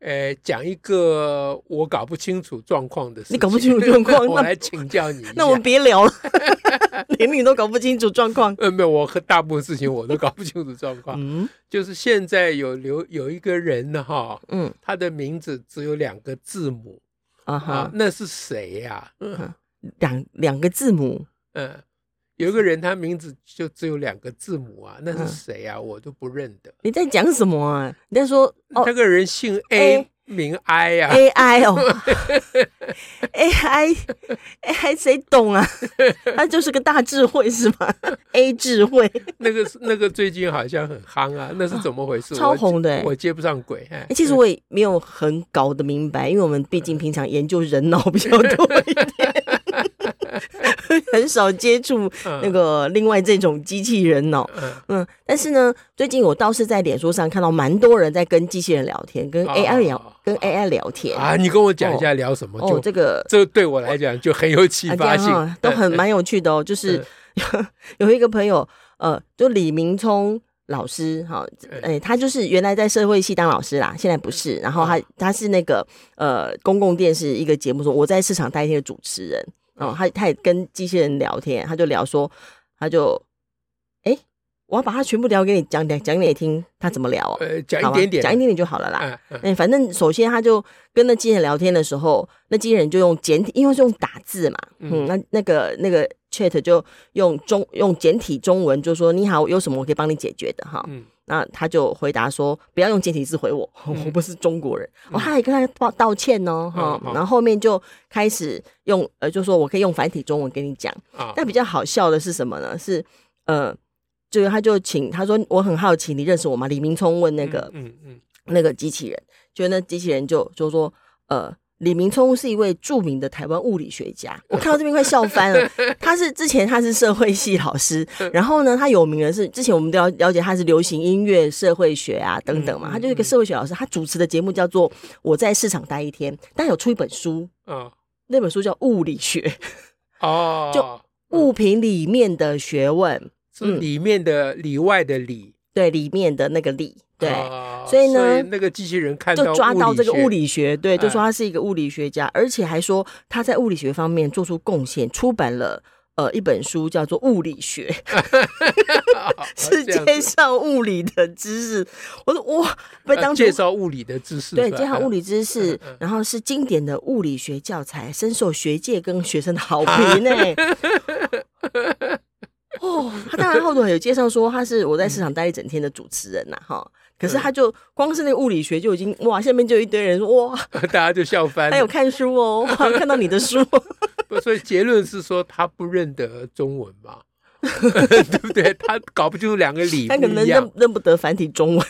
呃，讲一个我搞不清楚状况的事情。你搞不清楚状况，我来请教你。那我们别聊了，连你都搞不清楚状况。呃，没有，我和大部分事情我都搞不清楚状况。嗯，就是现在有留有一个人呢，哈，嗯，他的名字只有两个字母，啊哈，那是谁呀？嗯，两两个字母，嗯。有一个人，他名字就只有两个字母啊，那是谁啊？我都不认得。你在讲什么啊？你在说那个人姓 A，名 I 呀？A I 哦，A I，A I 谁懂啊？他就是个大智慧是吗？A 智慧，那个那个最近好像很夯啊，那是怎么回事？超红的，我接不上轨。哎，其实我也没有很搞得明白，因为我们毕竟平常研究人脑比较多一点。很少接触那个另外这种机器人哦，嗯，但是呢，最近我倒是在脸书上看到蛮多人在跟机器人聊天，跟 AI 聊，跟 AI 聊天啊。你跟我讲一下聊什么？哦，这个这对我来讲就很有启发性，都很蛮有趣的哦。就是 有一个朋友，呃，就李明聪老师，哈，哎，他就是原来在社会系当老师啦，现在不是。然后他他是那个呃公共电视一个节目说我在市场待一天的主持人。哦，他他也跟机器人聊天，他就聊说，他就，哎，我要把他全部聊给你讲讲讲给你听，他怎么聊哦？呃，讲一点点，讲一点点就好了啦。嗯，反正首先他就跟那机器人聊天的时候，那机器人就用简体，因为是用打字嘛，嗯，那那个那个 chat 就用中用简体中文，就说你好，有什么我可以帮你解决的哈。嗯。那他就回答说：“不要用简体字回我，嗯、我不是中国人。嗯”哦，他还跟他道道歉哦，哈、嗯。然后后面就开始用呃，就说我可以用繁体中文跟你讲。啊、但比较好笑的是什么呢？是呃，就是他就请他说：“我很好奇，你认识我吗？”李明聪问那个嗯嗯，嗯那个机器人，就那机器人就就说呃。李明聪是一位著名的台湾物理学家，我看到这边快笑翻了。他是之前他是社会系老师，然后呢，他有名的是之前我们都要了解他是流行音乐、社会学啊等等嘛。他就是一个社会学老师，他主持的节目叫做《我在市场待一天》，但有出一本书，嗯，那本书叫《物理学》哦，就物品里面的学问，是里面的里外的里，对，里面的那个里。对，所以呢，以那个机器人看到就抓到这个物理学，对，就说他是一个物理学家，而且还说他在物理学方面做出贡献，出版了呃一本书叫做《物理学》，是介绍物理的知识。我说哇，被当介绍物理的知识，对，介绍物理知识，然后是经典的物理学教材，深受学界跟学生的好评 呢。哦，他当然后头有介绍说他是我在市场待一整天的主持人呐，哈。可是他就光是那个物理学就已经哇，下面就有一堆人说哇，大家就笑翻。还有看书哦，看到你的书。不所以结论是说他不认得中文嘛，对不对？他搞不清楚两个理，他可能认认不得繁体中文。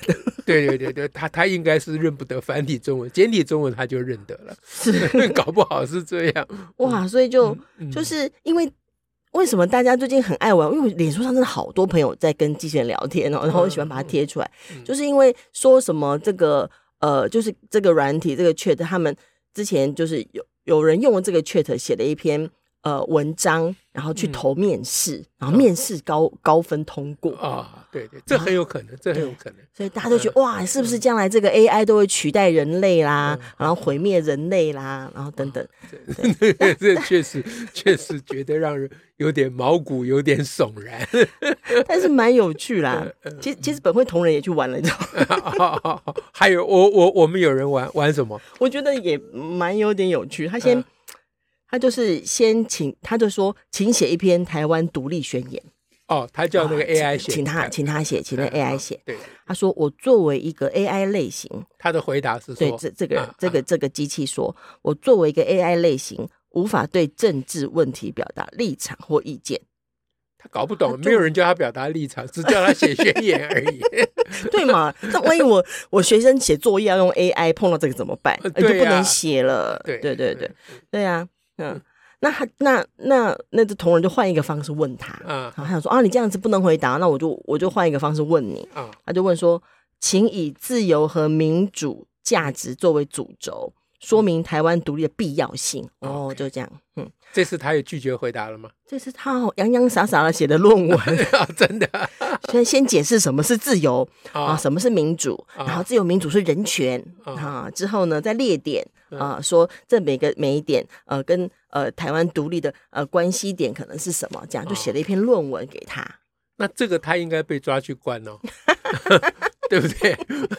对对对对，他他应该是认不得繁体中文，简体中文他就认得了。是，搞不好是这样。哇，所以就就是因为。为什么大家最近很爱玩？因为脸书上真的好多朋友在跟机器人聊天哦，然后我喜欢把它贴出来，嗯、就是因为说什么这个呃，就是这个软体这个 Chat，他们之前就是有有人用了这个 Chat 写了一篇。呃，文章，然后去投面试，然后面试高高分通过。啊，对对，这很有可能，这很有可能，所以大家都觉得哇，是不是将来这个 AI 都会取代人类啦，然后毁灭人类啦，然后等等，这 这确实确实觉得让人有点毛骨有点悚然，但是蛮有趣啦。其实其实本会同仁也去玩了，你知道吗？还有我我我们有人玩玩什么？我觉得也蛮有点有趣，他先。他就是先请，他就说，请写一篇台湾独立宣言。哦，他叫那个 AI 写，请他，请他写，请那 AI 写。对，他说我作为一个 AI 类型，他的回答是说，对，这这个这个这个机器说，我作为一个 AI 类型，无法对政治问题表达立场或意见。他搞不懂，没有人叫他表达立场，只叫他写宣言而已。对嘛？那万一我我学生写作业要用 AI，碰到这个怎么办？就不能写了。对对对对对呀，嗯，那他那那那这同仁就换一个方式问他，嗯，然后，他想说啊，你这样子不能回答，那我就我就换一个方式问你，嗯，他就问说，请以自由和民主价值作为主轴。说明台湾独立的必要性哦，就这样。嗯，这次他也拒绝回答了吗？这次他洋洋洒洒的写的论文，真的。先先解释什么是自由啊，什么是民主，然后自由民主是人权啊。之后呢，再列点啊，说这每个每一点呃，跟呃台湾独立的呃关系点可能是什么，这样就写了一篇论文给他。那这个他应该被抓去关哦。对不对？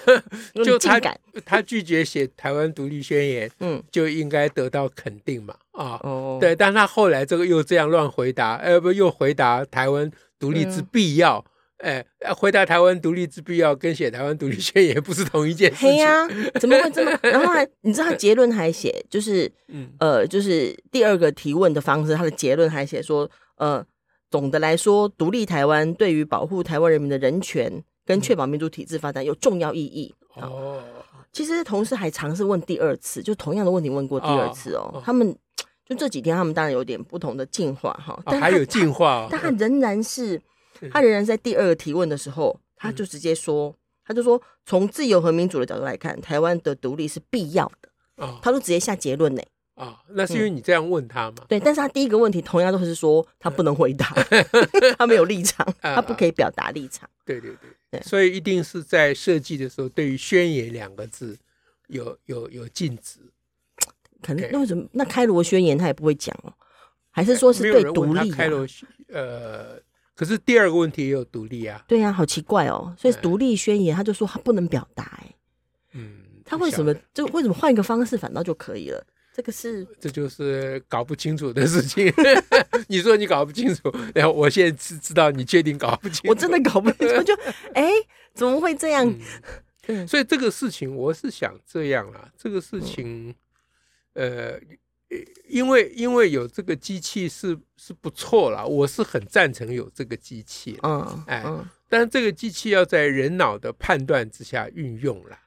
就他他拒绝写台湾独立宣言，嗯，就应该得到肯定嘛，啊，哦，对，但他后来这个又这样乱回答，呃，不，又回答台湾独立之必要，哎，回答台湾独立之必要跟写台湾独立宣言不是同一件事情。呀，怎么会这么？然后还你知道他结论还写，就是，嗯呃，就是第二个提问的方式，他的结论还写说，呃，总的来说，独立台湾对于保护台湾人民的人权。跟确保民主体制发展有重要意义哦。其实同事还尝试问第二次，就同样的问题问过第二次哦。哦他们就这几天，他们当然有点不同的进化哈。哦、但还有进化，但他仍然是他仍然在第二个提问的时候，他就直接说，嗯、他就说从自由和民主的角度来看，台湾的独立是必要的。哦、他都直接下结论呢。啊、哦，那是因为你这样问他嘛、嗯？对，但是他第一个问题同样都是说他不能回答，他没有立场，他不可以表达立场。对对对。对所以一定是在设计的时候，对于“宣言”两个字有有有禁止。可能那为什么？那开罗宣言他也不会讲哦？还是说是对独立、啊？开罗呃，可是第二个问题也有独立啊。对呀、啊，好奇怪哦。所以独立宣言他就说他不能表达哎。嗯。他为什么就为什么换一个方式反倒就可以了？这个是这就是搞不清楚的事情。你说你搞不清楚，然后我现在知知道你确定搞不清楚，我真的搞不清楚。就 哎，怎么会这样？嗯，所以这个事情我是想这样啊，这个事情，呃，因为因为有这个机器是是不错啦，我是很赞成有这个机器。嗯，哎，但是这个机器要在人脑的判断之下运用了。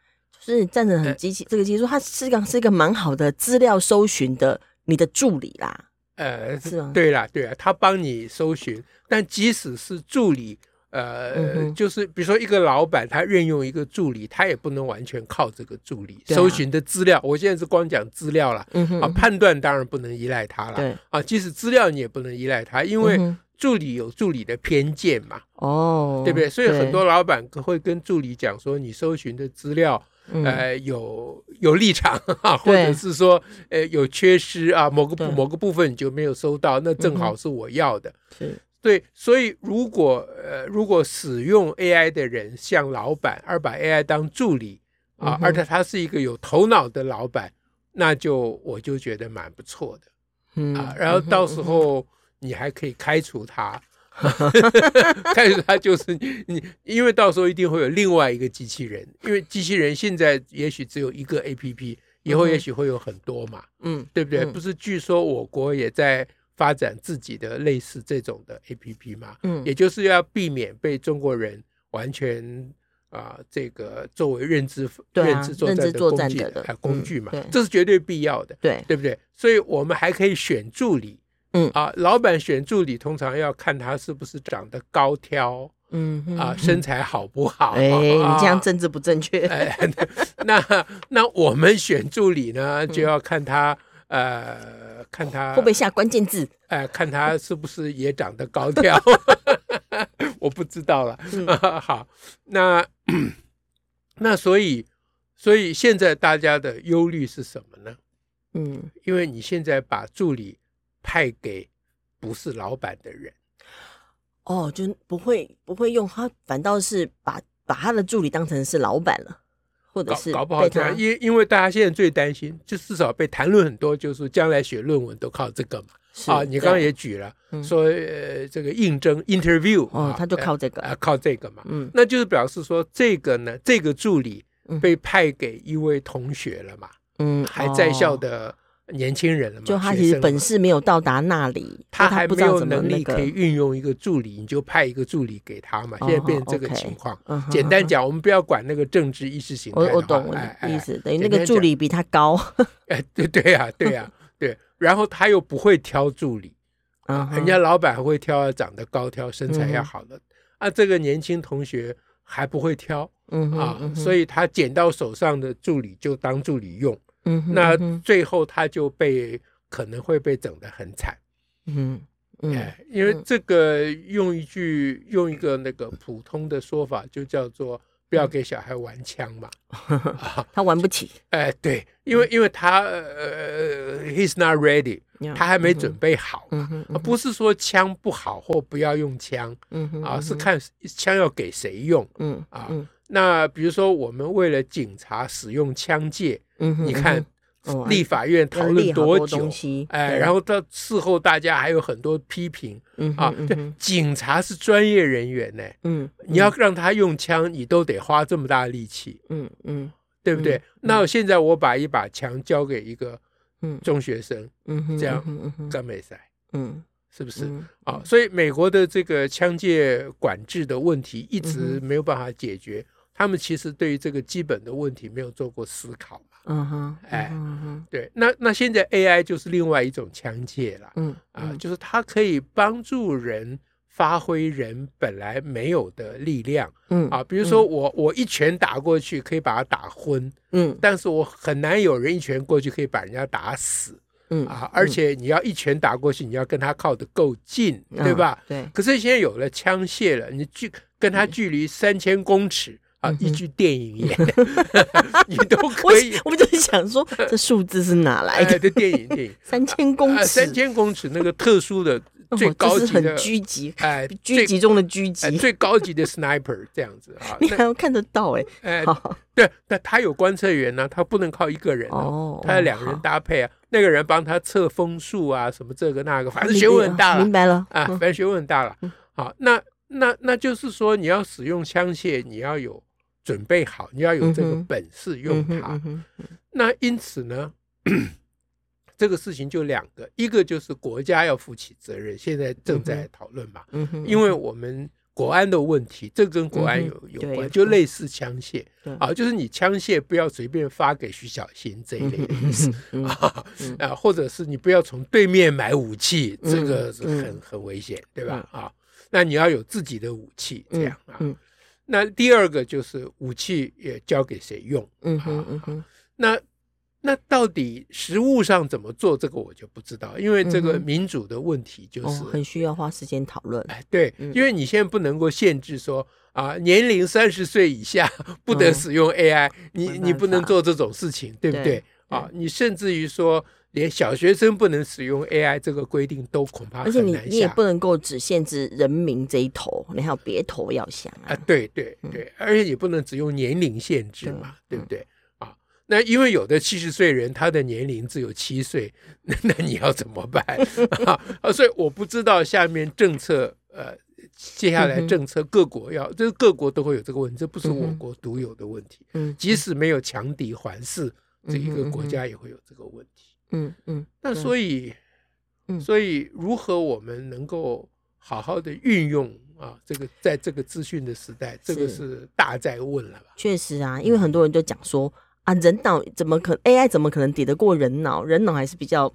就是你站着很机器，这个技术它是个是一个蛮好的资料搜寻的你的助理啦。呃，是啊？对啦，对啊，他帮你搜寻。但即使是助理，呃，嗯、就是比如说一个老板，他任用一个助理，他也不能完全靠这个助理、啊、搜寻的资料。我现在是光讲资料了，嗯、啊，判断当然不能依赖他了。啊，即使资料你也不能依赖他，因为助理有助理的偏见嘛。哦、嗯，对不对？所以很多老板会跟助理讲说，你搜寻的资料。呃，有有立场啊，或者是说，呃，有缺失啊，某个某个部分你就没有收到，那正好是我要的。是，对，所以如果呃，如果使用 AI 的人像老板，而把 AI 当助理啊，而且他是一个有头脑的老板，那就我就觉得蛮不错的。嗯啊，然后到时候你还可以开除他。但是他就是你，因为到时候一定会有另外一个机器人，因为机器人现在也许只有一个 APP，以后也许会有很多嘛，嗯，对不对？不是，据说我国也在发展自己的类似这种的 APP 嘛，嗯，也就是要避免被中国人完全啊、呃，这个作为认知、啊、认知作战的工具的工具嘛，嗯、这是绝对必要的，对，对不对？所以我们还可以选助理。嗯啊，老板选助理通常要看他是不是长得高挑，嗯啊，身材好不好？哎，你这样政治不正确。哎，那那我们选助理呢，就要看他呃，看他会不会下关键字？哎，看他是不是也长得高挑？我不知道了。好，那 那所以所以现在大家的忧虑是什么呢？嗯，因为你现在把助理。派给不是老板的人，哦，就不会不会用他，反倒是把把他的助理当成是老板了，或者是搞，搞不好这样，因因为大家现在最担心，就至少被谈论很多，就是将来写论文都靠这个嘛。啊，你刚刚也举了，对说呃这个应征 interview 哦，他就靠这个啊，靠这个嘛，嗯，那就是表示说这个呢，这个助理被派给一位同学了嘛，嗯，还在校的。年轻人了嘛，就他其实本事没有到达那里，他还没有能力可以运用一个助理，你就派一个助理给他嘛。现在变成这个情况。简单讲，我们不要管那个政治意识形态。我我懂意思，等于那个助理比他高。哎，对对呀，对呀，对。然后他又不会挑助理，啊，人家老板还会挑长得高挑、身材要好的。啊，这个年轻同学还不会挑，啊，所以他捡到手上的助理就当助理用。嗯，那最后他就被可能会被整得很惨，嗯，哎，因为这个用一句用一个那个普通的说法，就叫做不要给小孩玩枪嘛，他玩不起，哎，对，因为因为他呃，he's not ready，他还没准备好嘛，不是说枪不好或不要用枪，嗯啊，是看枪要给谁用，嗯啊。那比如说，我们为了警察使用枪械，你看立法院讨论多久？哎，然后到事后大家还有很多批评，啊，对，警察是专业人员呢，嗯，你要让他用枪，你都得花这么大力气，嗯嗯，对不对？那现在我把一把枪交给一个中学生，嗯，这样干美赛，嗯，是不是？啊，所以美国的这个枪械管制的问题一直没有办法解决。他们其实对于这个基本的问题没有做过思考嘛，嗯哼，哎，嗯哼，对，那那现在 AI 就是另外一种枪械了，嗯啊，就是它可以帮助人发挥人本来没有的力量，嗯啊，比如说我我一拳打过去可以把他打昏，嗯，但是我很难有人一拳过去可以把人家打死，嗯啊，而且你要一拳打过去，你要跟他靠得够近，对吧？对。可是现在有了枪械了，你距跟他距离三千公尺。啊，一句电影也，你都可以。我们就是想说，这数字是哪来的？这电影，电影。三千公尺，三千公尺那个特殊的最高级的狙击，哎，狙击中的狙击，最高级的 sniper 这样子啊，你还要看得到哎，哎，对，那他有观测员呢，他不能靠一个人哦，他要两个人搭配啊，那个人帮他测风速啊，什么这个那个，反正学问很大了，明白了啊，反正学问很大了。好，那那那就是说，你要使用枪械，你要有。准备好，你要有这个本事用它。那因此呢，这个事情就两个，一个就是国家要负起责任，现在正在讨论嘛。因为我们国安的问题，这跟国安有有关，就类似枪械。啊，就是你枪械不要随便发给徐小新这一类的意思啊啊，或者是你不要从对面买武器，这个是很很危险，对吧？啊，那你要有自己的武器，这样啊。那第二个就是武器也交给谁用？嗯哼嗯哼。那那到底实物上怎么做？这个我就不知道，因为这个民主的问题就是很需要花时间讨论。哎，对，因为你现在不能够限制说啊，年龄三十岁以下不得使用 AI，你你不能做这种事情，对不对？啊，你甚至于说。连小学生不能使用 AI 这个规定都恐怕而且你你也不能够只限制人民这一头，你还有别头要想啊！啊对对对，而且你不能只用年龄限制嘛，对不对？啊，那因为有的七十岁人他的年龄只有七岁，那那你要怎么办 啊？所以我不知道下面政策呃，接下来政策各国要，这个各国都会有这个问题，这不是我国独有的问题。嗯，即使没有强敌环伺，这一个国家也会有这个问题。嗯嗯，那所以，嗯，所以如何我们能够好好的运用啊？这个在这个资讯的时代，这个是大在问了吧？确实啊，因为很多人就讲说啊，人脑怎么可 AI 怎么可能抵得过人脑？人脑还是比较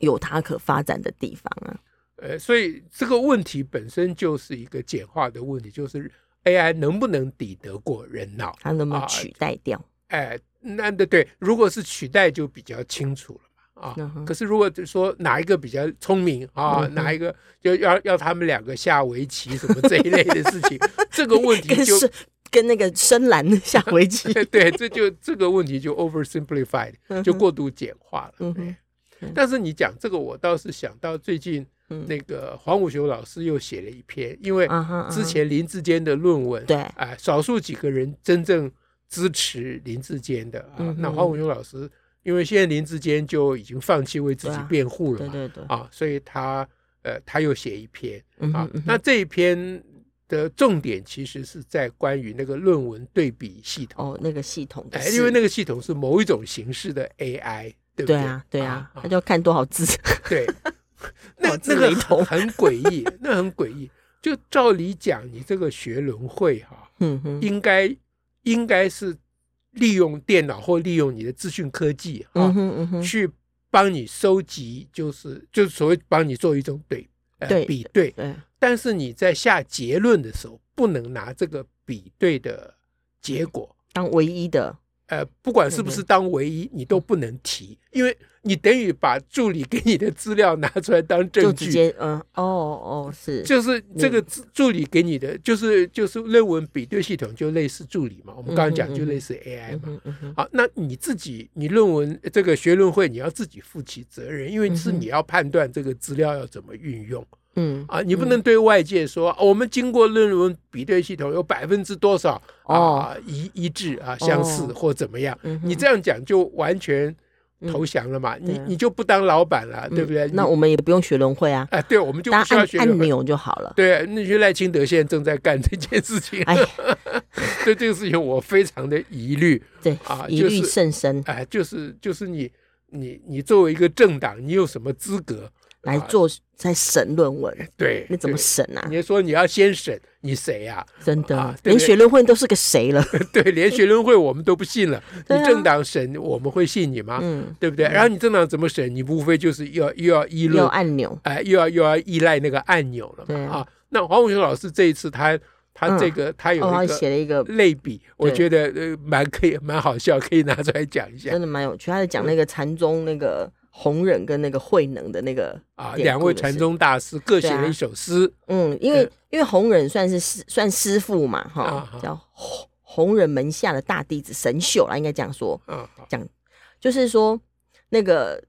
有它可发展的地方啊。呃，所以这个问题本身就是一个简化的问题，就是 AI 能不能抵得过人脑？它能不能取代掉？哎，那对对，如果是取代，就比较清楚了。啊，可是如果说哪一个比较聪明啊，哪一个就要要他们两个下围棋什么这一类的事情，这个问题就跟那个深蓝下围棋，对，这就这个问题就 oversimplified，就过度简化了。但是你讲这个，我倒是想到最近那个黄武雄老师又写了一篇，因为之前林志坚的论文，对，哎，少数几个人真正支持林志坚的啊，那黄文雄老师。因为现在林志坚就已经放弃为自己辩护了嘛，对对对，啊，所以他呃他又写一篇啊，那这一篇的重点其实是在关于那个论文对比系统哦，那个系统，哎，因为那个系统是某一种形式的 AI 对不对？对啊，对啊，他就要看多少字。对，那那个很诡异，那很诡异。就照理讲，你这个学轮会哈，应该应该是利用电脑或利用你的资讯科技啊，去帮你收集，就是就是所谓帮你做一种对呃比对。但是你在下结论的时候，不能拿这个比对的结果当唯一的。呃，不管是不是当唯一，你都不能提，因为你等于把助理给你的资料拿出来当证据。就直接，嗯，哦哦，是，就是这个助理给你的，就是就是论文比对系统，就类似助理嘛。我们刚刚讲就类似 AI 嘛。好，那你自己，你论文这个学论会，你要自己负起责任，因为是你要判断这个资料要怎么运用。嗯啊，你不能对外界说，我们经过论文比对系统有百分之多少啊一一致啊相似或怎么样？你这样讲就完全投降了嘛？嗯、你你就不当老板了，嗯、对不对？那我们也不用学轮会啊。哎，对，我们就不需要学按钮就好了。对，那些赖清德现在正在干这件事情。哎，对这个事情我非常的疑虑。对啊，疑虑甚深。哎，就是就是你你你作为一个政党，你有什么资格？来做在审论文，对，那怎么审啊？你说你要先审，你谁呀？真的，连学伦会都是个谁了？对，连学伦会我们都不信了。你政党审，我们会信你吗？嗯，对不对？然后你政党怎么审？你无非就是要又要依赖按钮，哎，又要又要依赖那个按钮了嘛？啊，那黄伟雄老师这一次他他这个他有一个写了一个类比，我觉得呃蛮可以蛮好笑，可以拿出来讲一下。真的蛮有趣，他在讲那个禅宗那个。弘忍跟那个慧能的那个啊，两位禅宗大师各写了一首诗。嗯，因为因为弘忍算是师算师傅嘛，哈，叫弘弘忍门下的大弟子神秀啦，应该这样说。讲就是说那个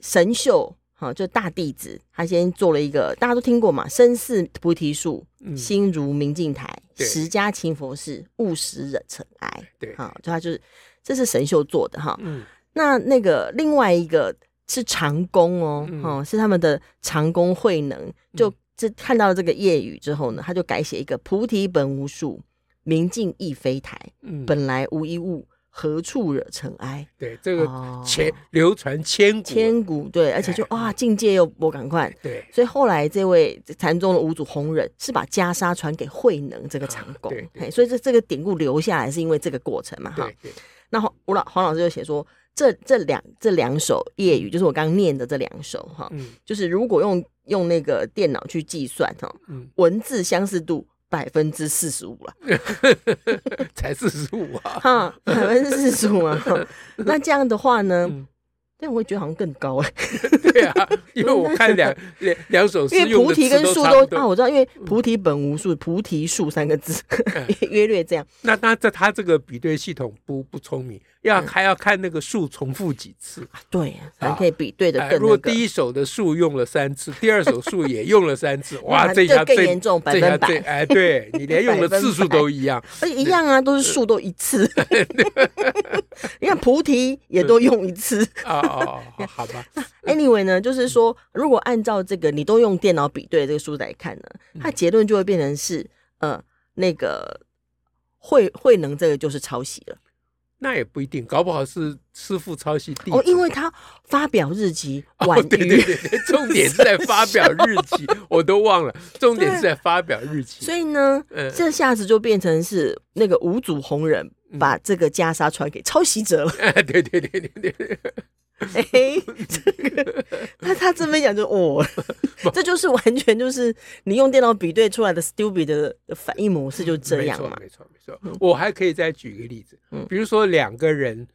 神秀哈，就大弟子，他先做了一个大家都听过嘛，身似菩提树，心如明镜台，十家勤佛事，勿使惹尘埃。对，好，就他就是这是神秀做的哈。嗯，那那个另外一个。是长工哦，哦，是他们的长工慧能，就这看到了这个夜雨之后呢，他就改写一个菩提本无树，明镜亦非台，本来无一物，何处惹尘埃？对，这个千流传千古，千古对，而且就哇，境界又不赶快，对，所以后来这位禅宗的五祖弘忍是把袈裟传给慧能这个长工，对，所以这这个典故留下来是因为这个过程嘛，哈。那黄吴老黄老师就写说。这这两这两首夜语，就是我刚刚念的这两首哈，嗯、就是如果用用那个电脑去计算哈，嗯、文字相似度百分之四十五了，才四十五啊，哈，百分之四十五啊，那这样的话呢？嗯但我会觉得好像更高哎，对啊，因为我看两 两两首诗，因为菩提跟树都啊，我知道，因为菩提本无树，菩提树三个字 约略这样。那那这他这个比对系统不不聪明，要还要看那个树重复几次，对，才可以比对的更。如果第一首的树用了三次，第二首树也用了三次，哇，这下更严重，百分百。哎，对你连用的次数都一样，而且一样啊，都是树都一次。你看菩提也都用一次。啊。哦，好吧。Anyway 呢，就是说，如果按照这个，你都用电脑比对这个书来看呢，它结论就会变成是，呃，那个慧慧能这个就是抄袭了。那也不一定，搞不好是师父抄袭弟子。哦，因为他发表日期晚对对对，重点是在发表日期，我都忘了，重点是在发表日期。所以呢，嗯、这下子就变成是那个五祖弘忍把这个袈裟传给抄袭者了。嗯、对对对对对。哎，这个他他这么讲就哦，这就是完全就是你用电脑比对出来的 stupid 的反应模式，就这样嘛。没错没错没错，我还可以再举一个例子，比如说两个人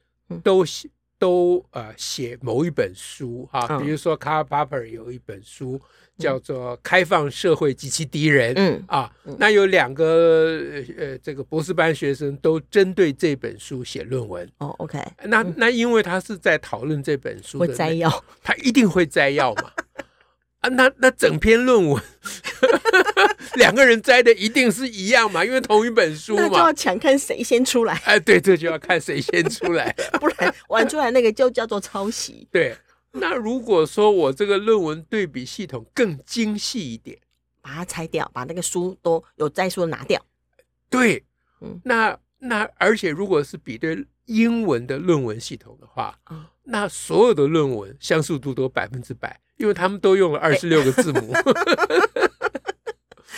都写都呃写某一本书哈，比如说 Karl Popper 有一本书。叫做开放社会及其敌人，嗯啊，那有两个呃，这个博士班学生都针对这本书写论文。哦，OK，那那因为他是在讨论这本书的，会摘要，他一定会摘要嘛。啊，那那整篇论文，两个人摘的一定是一样嘛，因为同一本书嘛，那就要抢看谁先出来。哎，对，这就要看谁先出来，不然玩出来那个就叫做抄袭。对。那如果说我这个论文对比系统更精细一点，把它拆掉，把那个书都有摘书拿掉，对，嗯，那那而且如果是比对英文的论文系统的话，那所有的论文相似度都百分之百，因为他们都用了二十六个字母。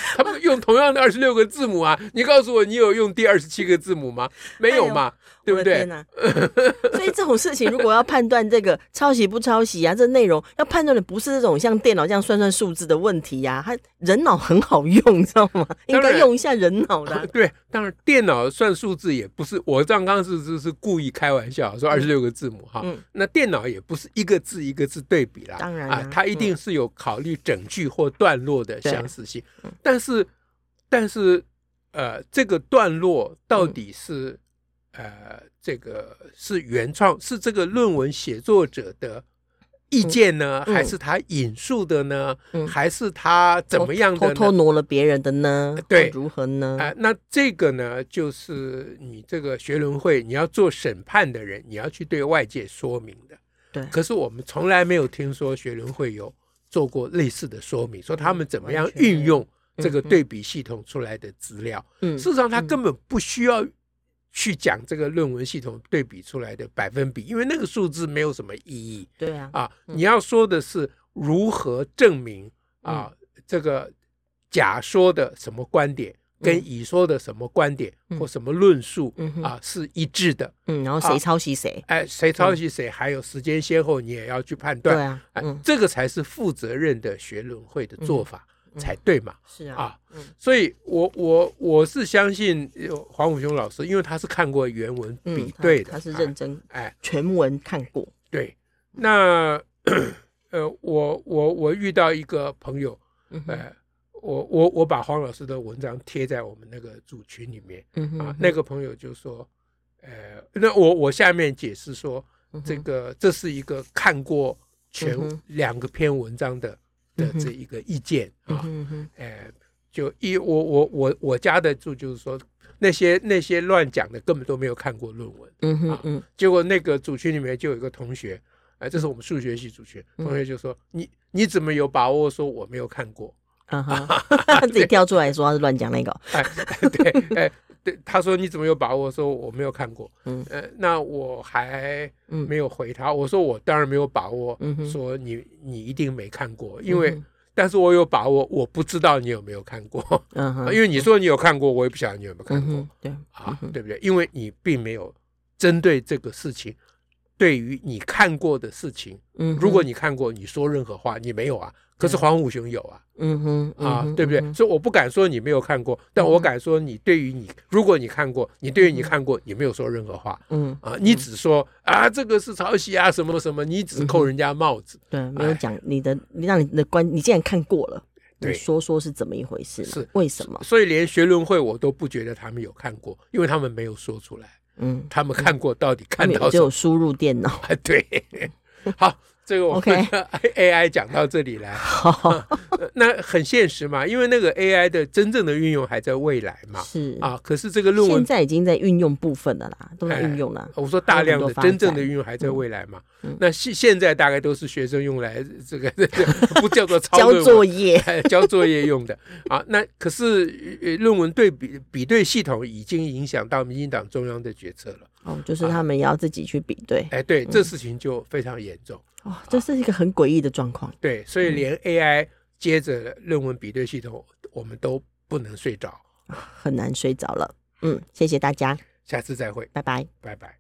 他们用同样的二十六个字母啊，你告诉我，你有用第二十七个字母吗？没有嘛，哎、对不对？所以这种事情，如果要判断这个抄袭不抄袭啊，这内容要判断的不是这种像电脑这样算算数字的问题呀、啊，它人脑很好用，你知道吗？应该用一下人脑的、啊。对，当然电脑算数字也不是，我刚刚是是是故意开玩笑说二十六个字母哈、嗯，那电脑也不是一个字一个字对比啦，当然啊，它一定是有考虑整句或段落的相似性，但是。是，但是，呃，这个段落到底是，嗯、呃，这个是原创，是这个论文写作者的意见呢，嗯、还是他引述的呢、嗯？还是他怎么样的呢？偷偷挪了别人的呢？对，如何呢？啊、呃，那这个呢，就是你这个学伦会，你要做审判的人，你要去对外界说明的。对。可是我们从来没有听说学伦会有做过类似的说明，说他们怎么样运用。这个对比系统出来的资料，嗯，事实上他根本不需要去讲这个论文系统对比出来的百分比，因为那个数字没有什么意义。对啊，啊，你要说的是如何证明啊，这个甲说的什么观点跟乙说的什么观点或什么论述啊是一致的。嗯，然后谁抄袭谁？哎，谁抄袭谁？还有时间先后，你也要去判断。对啊，嗯，这个才是负责任的学伦会的做法。才对嘛？是啊，啊，所以我我我是相信黄武雄老师，因为他是看过原文比对的，他是认真哎，全文看过。对，那呃，我我我遇到一个朋友，呃，我我我把黄老师的文章贴在我们那个组群里面，啊，那个朋友就说，呃，那我我下面解释说，这个这是一个看过全两个篇文章的。的这一个意见啊，呃，就一我我我我家的注就是说，那些那些乱讲的根本都没有看过论文，嗯哼嗯，结果那个组群里面就有一个同学，哎，这是我们数学系组群同学就说，你你怎么有把握说我没有看过？啊哈，自己跳出来说他是乱讲那个，哎，对，哎。对，他说你怎么有把握？说我没有看过，嗯，呃，那我还没有回他。我说我当然没有把握，说你你一定没看过，因为，但是我有把握，我不知道你有没有看过，嗯，因为你说你有看过，我也不晓得你有没有看过，对，啊，对不对？因为你并没有针对这个事情，对于你看过的事情，嗯，如果你看过，你说任何话，你没有啊。可是黄武雄有啊，嗯哼，啊，对不对？所以我不敢说你没有看过，但我敢说你对于你，如果你看过，你对于你看过，你没有说任何话，嗯啊，你只说啊，这个是抄袭啊，什么什么，你只扣人家帽子，对，没有讲你的，你让你的观，你既然看过了，你说说是怎么一回事？是。为什么？所以连学伦会我都不觉得他们有看过，因为他们没有说出来，嗯，他们看过到底看到只有输入电脑，对，好。这个我们 AI 讲到这里来，那很现实嘛，因为那个 AI 的真正的运用还在未来嘛。是啊，可是这个论文现在已经在运用部分了啦，都在运用了。我说大量的真正的运用还在未来嘛。那现现在大概都是学生用来 这个这个不叫做抄交作业，交作业用的啊。那可是论文对比比对系统已经影响到民进党中央的决策了。哦，就是他们要自己去比对。哎，对，这事情就非常严重。哦，这是一个很诡异的状况。啊，对，所以连 AI 接着论文比对系统，我们都不能睡着，很难睡着了。嗯，谢谢大家，下次再会，拜拜，拜拜。